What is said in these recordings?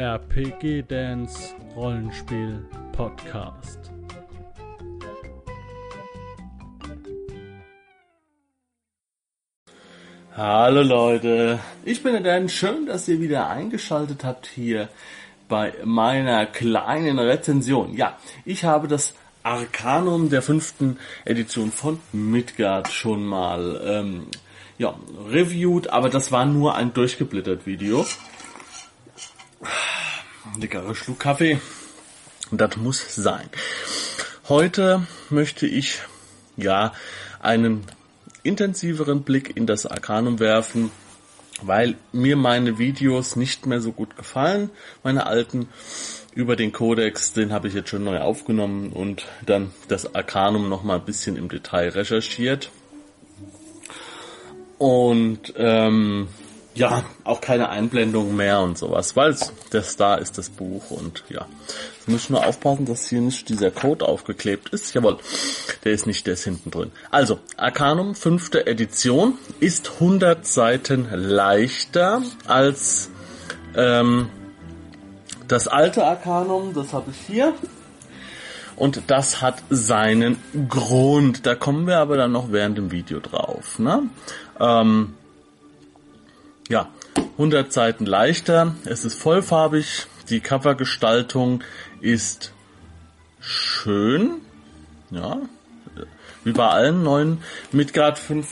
RPG Dance Rollenspiel Podcast. Hallo Leute, ich bin der Dan. Schön, dass ihr wieder eingeschaltet habt hier bei meiner kleinen Rezension. Ja, ich habe das Arcanum der fünften Edition von Midgard schon mal ähm, ja, reviewed, aber das war nur ein durchgeblättert Video. Leckerer Schluck Kaffee. Das muss sein. Heute möchte ich ja einen intensiveren Blick in das Arcanum werfen, weil mir meine Videos nicht mehr so gut gefallen, meine alten über den Codex, den habe ich jetzt schon neu aufgenommen und dann das Arcanum noch mal ein bisschen im Detail recherchiert. Und ähm, ja, auch keine Einblendung mehr und sowas, weil das da ist das Buch und ja. Jetzt ich nur aufpassen, dass hier nicht dieser Code aufgeklebt ist. Jawohl, der ist nicht, der ist hinten drin. Also, Arcanum, fünfte Edition, ist 100 Seiten leichter als ähm, das alte Arcanum, das habe ich hier. Und das hat seinen Grund. Da kommen wir aber dann noch während dem Video drauf. Ne? Ähm, ja, 100 Seiten leichter. Es ist vollfarbig. Die Covergestaltung ist schön. Ja, wie bei allen neuen Midgard 5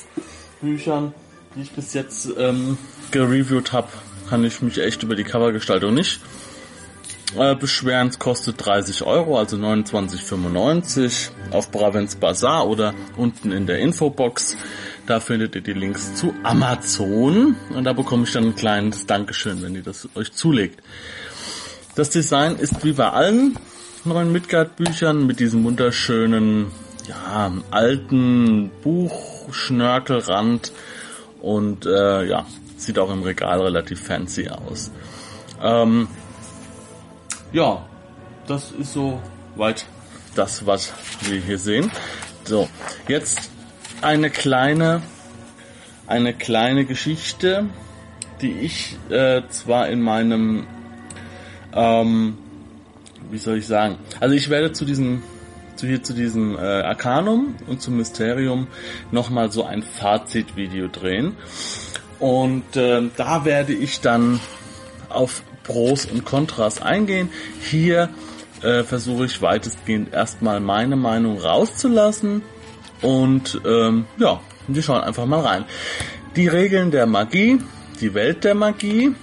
Büchern, die ich bis jetzt ähm, gereviewt habe, kann ich mich echt über die Covergestaltung nicht äh, beschweren. Es kostet 30 Euro, also 29,95 auf Bravens Bazaar oder unten in der Infobox. Da findet ihr die Links zu Amazon und da bekomme ich dann ein kleines Dankeschön, wenn ihr das euch zulegt. Das Design ist wie bei allen neuen Midgard-Büchern mit diesem wunderschönen, ja, alten Buchschnörkelrand und äh, ja, sieht auch im Regal relativ fancy aus. Ähm, ja, das ist so weit das, was wir hier sehen. So, jetzt eine kleine, eine kleine Geschichte, die ich äh, zwar in meinem, ähm, wie soll ich sagen, also ich werde zu diesem, zu hier zu diesem äh, Arcanum und zum Mysterium nochmal so ein Fazitvideo drehen. Und äh, da werde ich dann auf Pros und Kontras eingehen. Hier äh, versuche ich weitestgehend erstmal meine Meinung rauszulassen und ähm, ja, wir schauen einfach mal rein. Die Regeln der Magie, die Welt der Magie,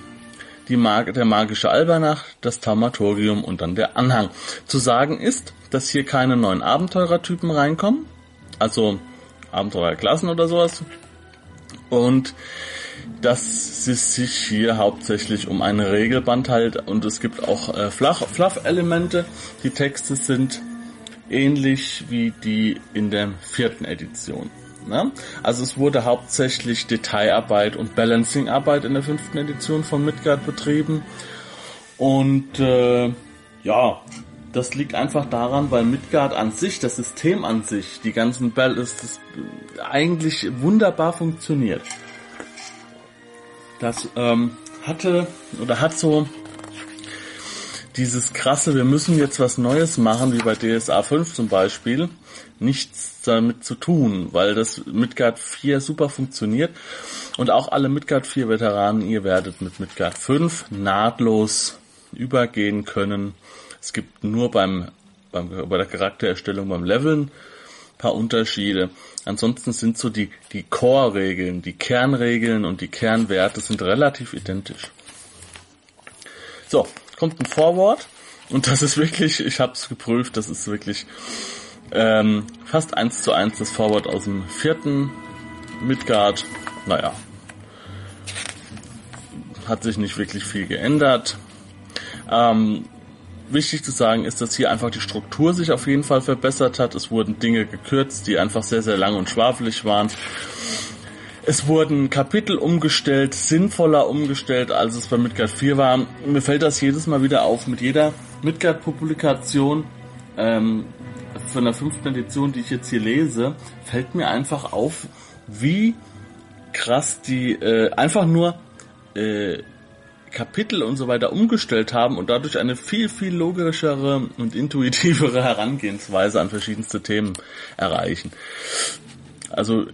die Mag der magische Albernach, das Thaumaturgium und dann der Anhang. Zu sagen ist, dass hier keine neuen Abenteurertypen reinkommen, also Abenteurerklassen oder sowas. Und dass es sich hier hauptsächlich um eine Regelband handelt und es gibt auch äh, Fluff-Elemente. Die Texte sind ähnlich wie die in der vierten Edition. Ne? Also es wurde hauptsächlich Detailarbeit und Balancingarbeit in der fünften Edition von Midgard betrieben. Und äh, ja, das liegt einfach daran, weil Midgard an sich, das System an sich, die ganzen Ballasts, das eigentlich wunderbar funktioniert. Das ähm, hatte oder hat so dieses krasse, wir müssen jetzt was Neues machen, wie bei DSA 5 zum Beispiel, nichts damit zu tun, weil das Midgard 4 super funktioniert und auch alle Midgard 4 Veteranen, ihr werdet mit Midgard 5 nahtlos übergehen können. Es gibt nur beim, beim bei der Charaktererstellung, beim Leveln paar Unterschiede. Ansonsten sind so die, die Core-Regeln, die Kernregeln und die Kernwerte sind relativ identisch. So, kommt ein Vorwort und das ist wirklich, ich habe es geprüft, das ist wirklich ähm, fast eins zu eins das Vorwort aus dem vierten Midgard. Naja, hat sich nicht wirklich viel geändert. Ähm, wichtig zu sagen ist, dass hier einfach die Struktur sich auf jeden Fall verbessert hat. Es wurden Dinge gekürzt, die einfach sehr, sehr lang und schwafelig waren. Es wurden Kapitel umgestellt, sinnvoller umgestellt, als es bei Midgard 4 war. Mir fällt das jedes Mal wieder auf mit jeder Midgard-Publikation ähm, von der fünften Edition, die ich jetzt hier lese, fällt mir einfach auf, wie krass die äh, einfach nur äh, Kapitel und so weiter umgestellt haben und dadurch eine viel, viel logischere und intuitivere Herangehensweise an verschiedenste Themen erreichen. Also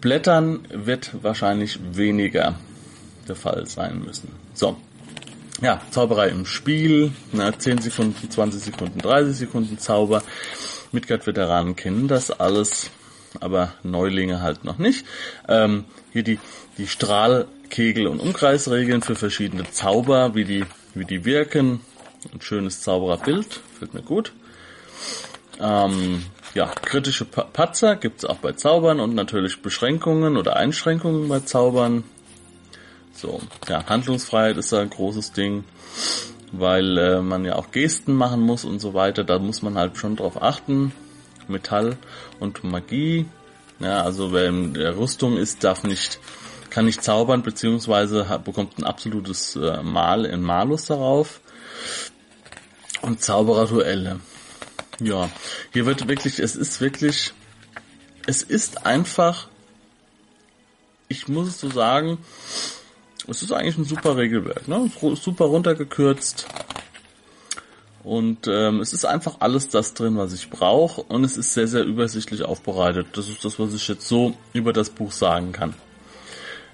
Blättern wird wahrscheinlich weniger der Fall sein müssen. So. Ja, Zauberei im Spiel, na, 10 Sekunden, 20 Sekunden, 30 Sekunden Zauber. Midgard-Veteranen kennen das alles, aber Neulinge halt noch nicht. Ähm, hier die, die Strahlkegel- und Umkreisregeln für verschiedene Zauber, wie die, wie die wirken. Ein schönes Zaubererbild, fällt mir gut. Ähm, ja, kritische Patzer gibt's auch bei Zaubern und natürlich Beschränkungen oder Einschränkungen bei Zaubern. So, ja, Handlungsfreiheit ist da ein großes Ding, weil äh, man ja auch Gesten machen muss und so weiter. Da muss man halt schon drauf achten. Metall und Magie. Ja, also wer in der Rüstung ist, darf nicht, kann nicht zaubern, beziehungsweise hat, bekommt ein absolutes äh, Mal in Malus darauf. Und Zaubererduelle. Ja, hier wird wirklich, es ist wirklich, es ist einfach, ich muss es so sagen, es ist eigentlich ein super Regelwerk, ne? Super runtergekürzt. Und ähm, es ist einfach alles das drin, was ich brauche. Und es ist sehr, sehr übersichtlich aufbereitet. Das ist das, was ich jetzt so über das Buch sagen kann.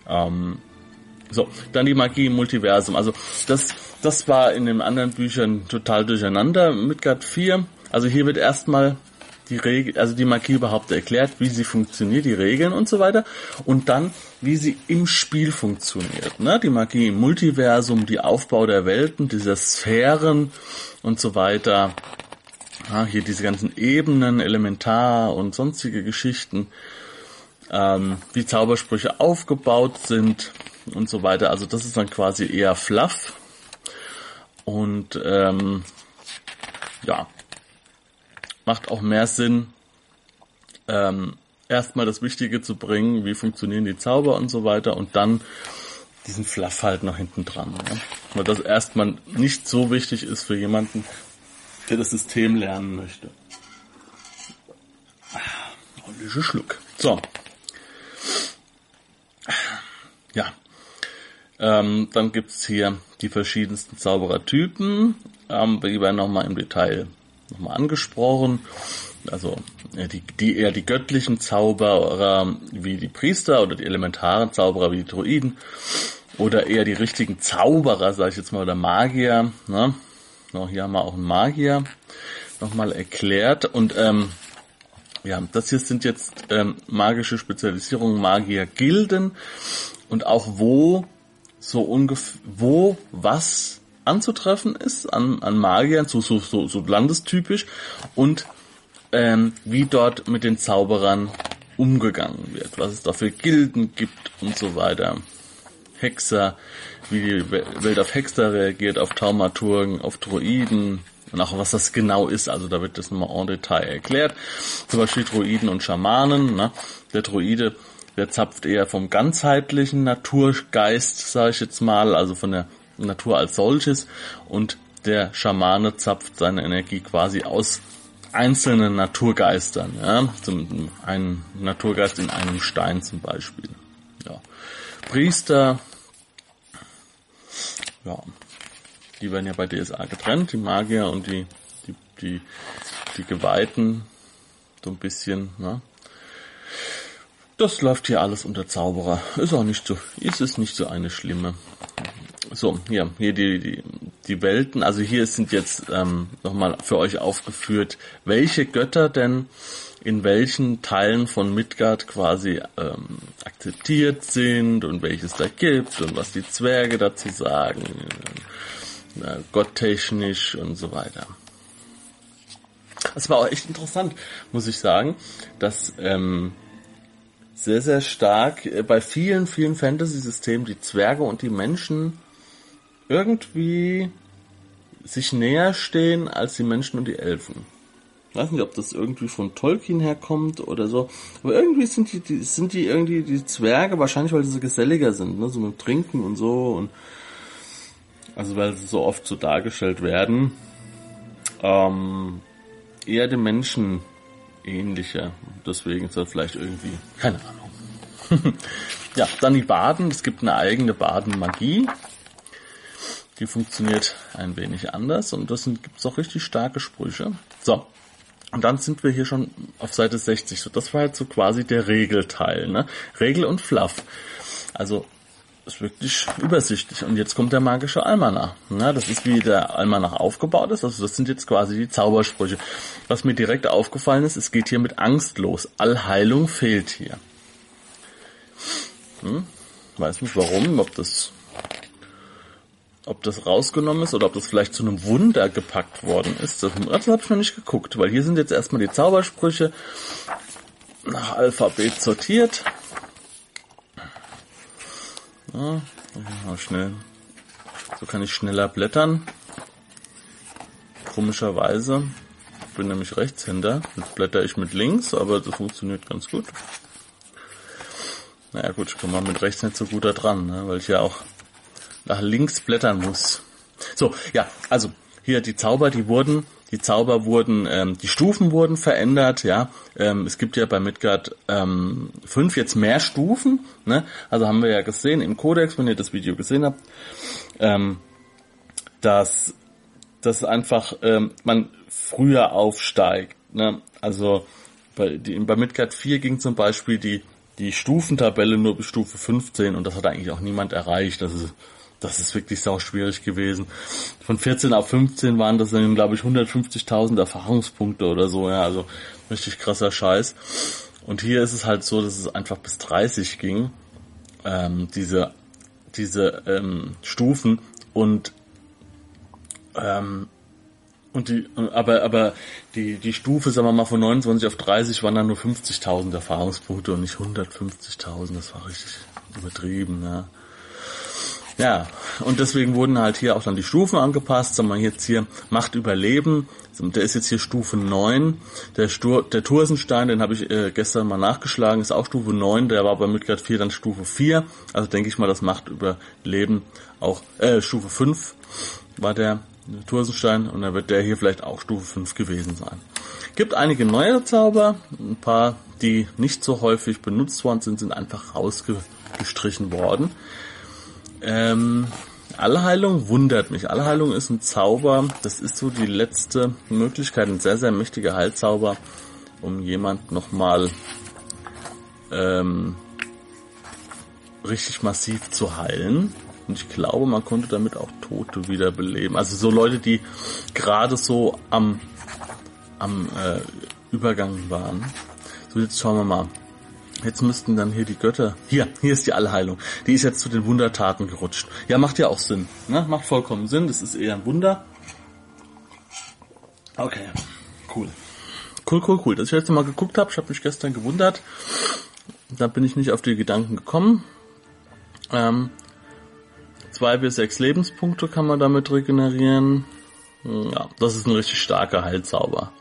Ähm, so, dann die Magie im Multiversum. Also das, das war in den anderen Büchern total durcheinander. Midgard 4 also hier wird erstmal die Regel, also die Magie überhaupt erklärt, wie sie funktioniert, die Regeln und so weiter. Und dann, wie sie im Spiel funktioniert. Ne? Die Magie im Multiversum, die Aufbau der Welten, dieser Sphären und so weiter. Ja, hier diese ganzen Ebenen, Elementar und sonstige Geschichten. Ähm, wie Zaubersprüche aufgebaut sind und so weiter. Also das ist dann quasi eher fluff. Und ähm, ja, macht auch mehr Sinn, ähm, erstmal das Wichtige zu bringen, wie funktionieren die Zauber und so weiter und dann diesen Fluff halt noch hinten dran. Ja? Weil das erstmal nicht so wichtig ist für jemanden, der das System lernen möchte. Ordentlicher Schluck. So. Ähm, dann gibt's hier die verschiedensten Zauberertypen. Ähm, die werden nochmal im Detail nochmal angesprochen. Also die, die eher die göttlichen Zauberer wie die Priester oder die elementaren Zauberer wie die Druiden oder eher die richtigen Zauberer, sage ich jetzt mal, oder Magier. Ne? No, hier haben wir auch einen Magier nochmal erklärt. Und ähm, ja, das hier sind jetzt ähm, magische Spezialisierungen, Magier-Gilden und auch wo so ungefähr, wo was anzutreffen ist an, an Magiern, so, so, so, so landestypisch und ähm, wie dort mit den Zauberern umgegangen wird, was es da für Gilden gibt und so weiter. Hexer, wie die Welt auf Hexer reagiert, auf Taumaturgen, auf Druiden und auch was das genau ist. Also da wird das nochmal en Detail erklärt. Zum Beispiel Druiden und Schamanen. Ne? Der Druide, der zapft eher vom ganzheitlichen Naturgeist, sage ich jetzt mal, also von der Natur als solches und der Schamane zapft seine Energie quasi aus einzelnen Naturgeistern, ja, zum, ein Naturgeist in einem Stein zum Beispiel. Ja. Priester, ja, die werden ja bei DSA getrennt, die Magier und die, die, die, die Geweihten, so ein bisschen, ne? Das läuft hier alles unter Zauberer. Ist auch nicht so, ist es nicht so eine schlimme so, hier, hier die, die, die Welten. Also hier sind jetzt ähm, nochmal für euch aufgeführt, welche Götter denn in welchen Teilen von Midgard quasi ähm, akzeptiert sind und welches da gibt und was die Zwerge dazu sagen, äh, gotttechnisch und so weiter. Das war auch echt interessant, muss ich sagen, dass ähm, sehr, sehr stark äh, bei vielen, vielen Fantasy-Systemen die Zwerge und die Menschen irgendwie sich näher stehen als die Menschen und die Elfen. Ich weiß nicht, ob das irgendwie von Tolkien herkommt oder so. Aber irgendwie sind die, die sind die irgendwie die Zwerge, wahrscheinlich weil sie so geselliger sind, ne? So mit Trinken und so und also weil sie so oft so dargestellt werden. Ähm, eher den Menschen ähnlicher. Deswegen ist er vielleicht irgendwie, keine Ahnung. ja, dann die Baden. Es gibt eine eigene Badenmagie. Die funktioniert ein wenig anders und das gibt es auch richtig starke Sprüche. So, und dann sind wir hier schon auf Seite 60. So, das war jetzt so quasi der Regelteil, ne? Regel und Fluff. Also ist wirklich übersichtlich. Und jetzt kommt der magische Almanach. Ne? Das ist wie der Almanach aufgebaut ist. Also das sind jetzt quasi die Zaubersprüche. Was mir direkt aufgefallen ist, es geht hier mit Angst los. Allheilung fehlt hier. Hm? Weiß nicht warum, ob das ob das rausgenommen ist oder ob das vielleicht zu einem Wunder gepackt worden ist. Das, das habe ich noch nicht geguckt, weil hier sind jetzt erstmal die Zaubersprüche nach Alphabet sortiert. Ja, schnell. So kann ich schneller blättern. Komischerweise. Ich bin nämlich Rechtshänder. Jetzt blätter ich mit links, aber das funktioniert ganz gut. Naja gut, ich komme mal mit rechts nicht so gut da dran, ne, weil ich ja auch nach links blättern muss. So, ja, also hier die Zauber, die wurden, die Zauber wurden, ähm, die Stufen wurden verändert, ja. Ähm, es gibt ja bei Midgard ähm, fünf jetzt mehr Stufen, ne? Also haben wir ja gesehen im Codex, wenn ihr das Video gesehen habt, ähm, dass, dass einfach ähm, man früher aufsteigt, ne? Also bei, die, bei Midgard 4 ging zum Beispiel die die Stufentabelle nur bis Stufe 15 und das hat eigentlich auch niemand erreicht. Das ist das ist wirklich sau schwierig gewesen. Von 14 auf 15 waren das dann, glaube ich, 150.000 Erfahrungspunkte oder so, ja, also richtig krasser Scheiß. Und hier ist es halt so, dass es einfach bis 30 ging, ähm, diese, diese ähm, Stufen und ähm, und die, aber, aber die, die Stufe, sagen wir mal, von 29 auf 30 waren dann nur 50.000 Erfahrungspunkte und nicht 150.000. Das war richtig übertrieben, ja. Ja, und deswegen wurden halt hier auch dann die Stufen angepasst. Sagen wir jetzt hier Macht überleben. Der ist jetzt hier Stufe 9. Der, Stur der Tursenstein, den habe ich äh, gestern mal nachgeschlagen, ist auch Stufe 9. Der war bei Midgard 4 dann Stufe 4. Also denke ich mal, das Macht überleben auch, äh, Stufe 5 war der Tursenstein und dann wird der hier vielleicht auch Stufe 5 gewesen sein. Gibt einige neue Zauber, ein paar, die nicht so häufig benutzt worden sind, sind einfach rausgestrichen worden. Ähm, Allheilung wundert mich. Allheilung ist ein Zauber, das ist so die letzte Möglichkeit, ein sehr, sehr mächtiger Heilzauber, um jemand nochmal ähm, richtig massiv zu heilen. Und ich glaube, man konnte damit auch Tote wiederbeleben. Also so Leute, die gerade so am, am äh, Übergang waren. So, jetzt schauen wir mal. Jetzt müssten dann hier die Götter. Hier, hier ist die Allheilung. Die ist jetzt zu den Wundertaten gerutscht. Ja, macht ja auch Sinn. Ne? Macht vollkommen Sinn. Das ist eher ein Wunder. Okay, cool. Cool, cool, cool. Dass ich jetzt mal geguckt habe, ich habe mich gestern gewundert. Da bin ich nicht auf die Gedanken gekommen. Ähm, zwei bis sechs Lebenspunkte kann man damit regenerieren. Ja, das ist ein richtig starker Heilzauber.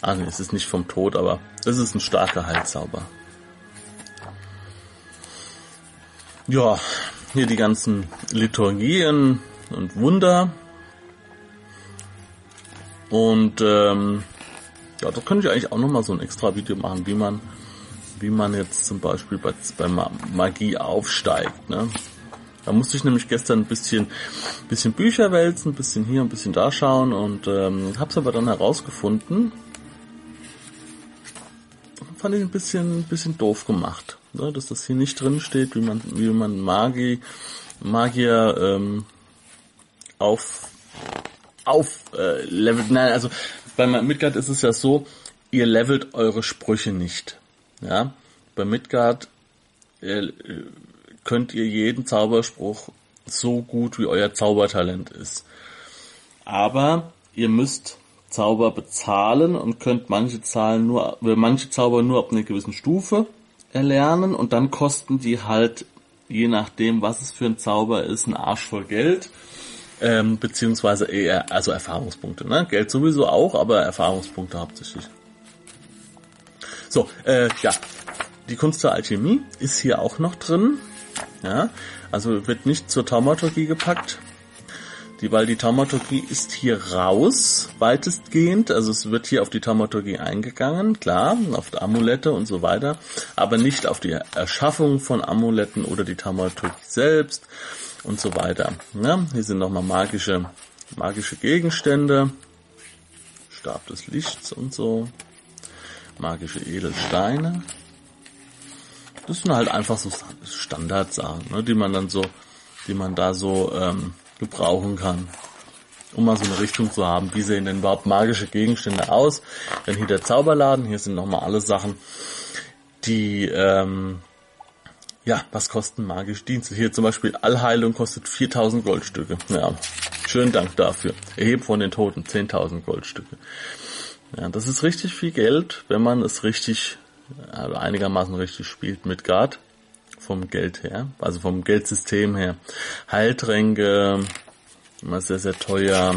Ah, nee, es ist nicht vom Tod, aber es ist ein starker Heilzauber. Ja, hier die ganzen Liturgien und Wunder. Und ähm, ja, da könnte ich eigentlich auch nochmal so ein extra Video machen, wie man, wie man jetzt zum Beispiel bei, bei Magie aufsteigt. Ne? Da musste ich nämlich gestern ein bisschen, bisschen Bücher wälzen, ein bisschen hier, ein bisschen da schauen und ähm, habe es aber dann herausgefunden. Fand ich ein bisschen, bisschen doof gemacht ne, dass das hier nicht drin steht, wie man, wie man Magie, Magier ähm, auf auf äh, levelt. Nein, also bei Midgard ist es ja so, ihr levelt eure Sprüche nicht. Ja, bei Midgard äh, könnt ihr jeden Zauberspruch so gut wie euer Zaubertalent ist. Aber ihr müsst Zauber bezahlen und könnt manche Zahlen nur, manche Zauber nur ab einer gewissen Stufe erlernen und dann kosten die halt, je nachdem, was es für ein Zauber ist, ein Arsch voll Geld. Ähm, beziehungsweise eher, also Erfahrungspunkte, ne? Geld sowieso auch, aber Erfahrungspunkte hauptsächlich. So, äh, ja. Die Kunst der Alchemie ist hier auch noch drin. Ja, also wird nicht zur Taumaturgie gepackt, die, weil die Taumaturgie ist hier raus, weitestgehend. Also es wird hier auf die Taumaturgie eingegangen, klar, auf die Amulette und so weiter, aber nicht auf die Erschaffung von Amuletten oder die Taumaturgie selbst und so weiter. Ja, hier sind nochmal magische, magische Gegenstände. Stab des Lichts und so. Magische Edelsteine. Das sind halt einfach so Standardsachen, ne, die man dann so, die man da so ähm, gebrauchen kann. Um mal so eine Richtung zu haben, wie sehen denn überhaupt magische Gegenstände aus. Dann hier der Zauberladen, hier sind nochmal alle Sachen, die, ähm, ja, was kosten magische Dienste? Hier zum Beispiel Allheilung kostet 4000 Goldstücke. Ja, schönen Dank dafür. Erheben von den Toten 10.000 Goldstücke. Ja, das ist richtig viel Geld, wenn man es richtig also einigermaßen richtig spielt mit Guard vom Geld her, also vom Geldsystem her. Heiltränke, immer sehr, sehr teuer.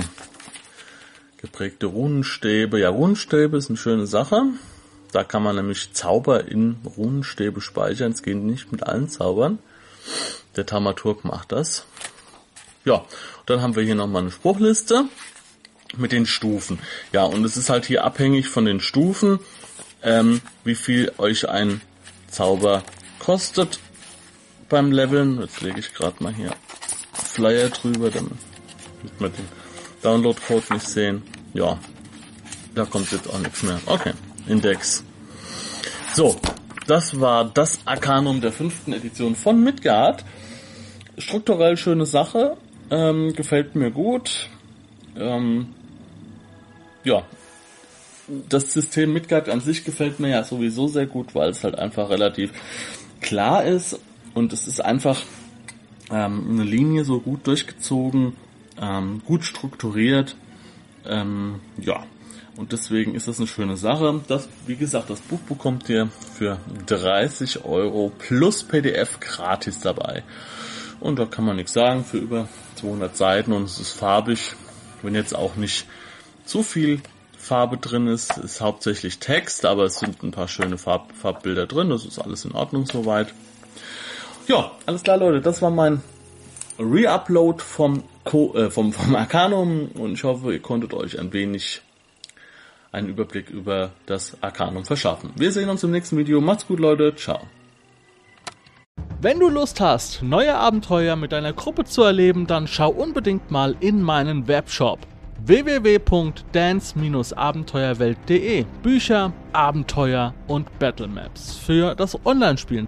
Geprägte Runenstäbe. Ja, Runenstäbe ist eine schöne Sache. Da kann man nämlich Zauber in Runenstäbe speichern. Es geht nicht mit allen Zaubern. Der Tamaturg macht das. Ja, dann haben wir hier nochmal eine Spruchliste mit den Stufen. Ja, und es ist halt hier abhängig von den Stufen ähm, wie viel euch ein Zauber kostet beim Leveln. Jetzt lege ich gerade mal hier Flyer drüber, damit wir den Download-Code nicht sehen. Ja, da kommt jetzt auch nichts mehr. Okay, Index. So, das war das Arcanum der fünften Edition von Midgard. Strukturell schöne Sache, ähm, gefällt mir gut. Ähm, ja, das System Midgard an sich gefällt mir ja sowieso sehr gut, weil es halt einfach relativ klar ist und es ist einfach ähm, eine Linie so gut durchgezogen, ähm, gut strukturiert. Ähm, ja, und deswegen ist das eine schöne Sache. Das, wie gesagt, das Buch bekommt ihr für 30 Euro plus PDF gratis dabei. Und da kann man nichts sagen für über 200 Seiten und es ist farbig. Wenn jetzt auch nicht zu viel Farbe drin ist, ist hauptsächlich Text, aber es sind ein paar schöne Farb Farbbilder drin, das ist alles in Ordnung soweit. Ja, alles klar Leute, das war mein Reupload vom, Co äh, vom, vom Arcanum und ich hoffe, ihr konntet euch ein wenig einen Überblick über das Arcanum verschaffen. Wir sehen uns im nächsten Video. Macht's gut Leute, ciao. Wenn du Lust hast, neue Abenteuer mit deiner Gruppe zu erleben, dann schau unbedingt mal in meinen Webshop www.dance-abenteuerwelt.de Bücher, Abenteuer und Battlemaps für das Online-Spielen.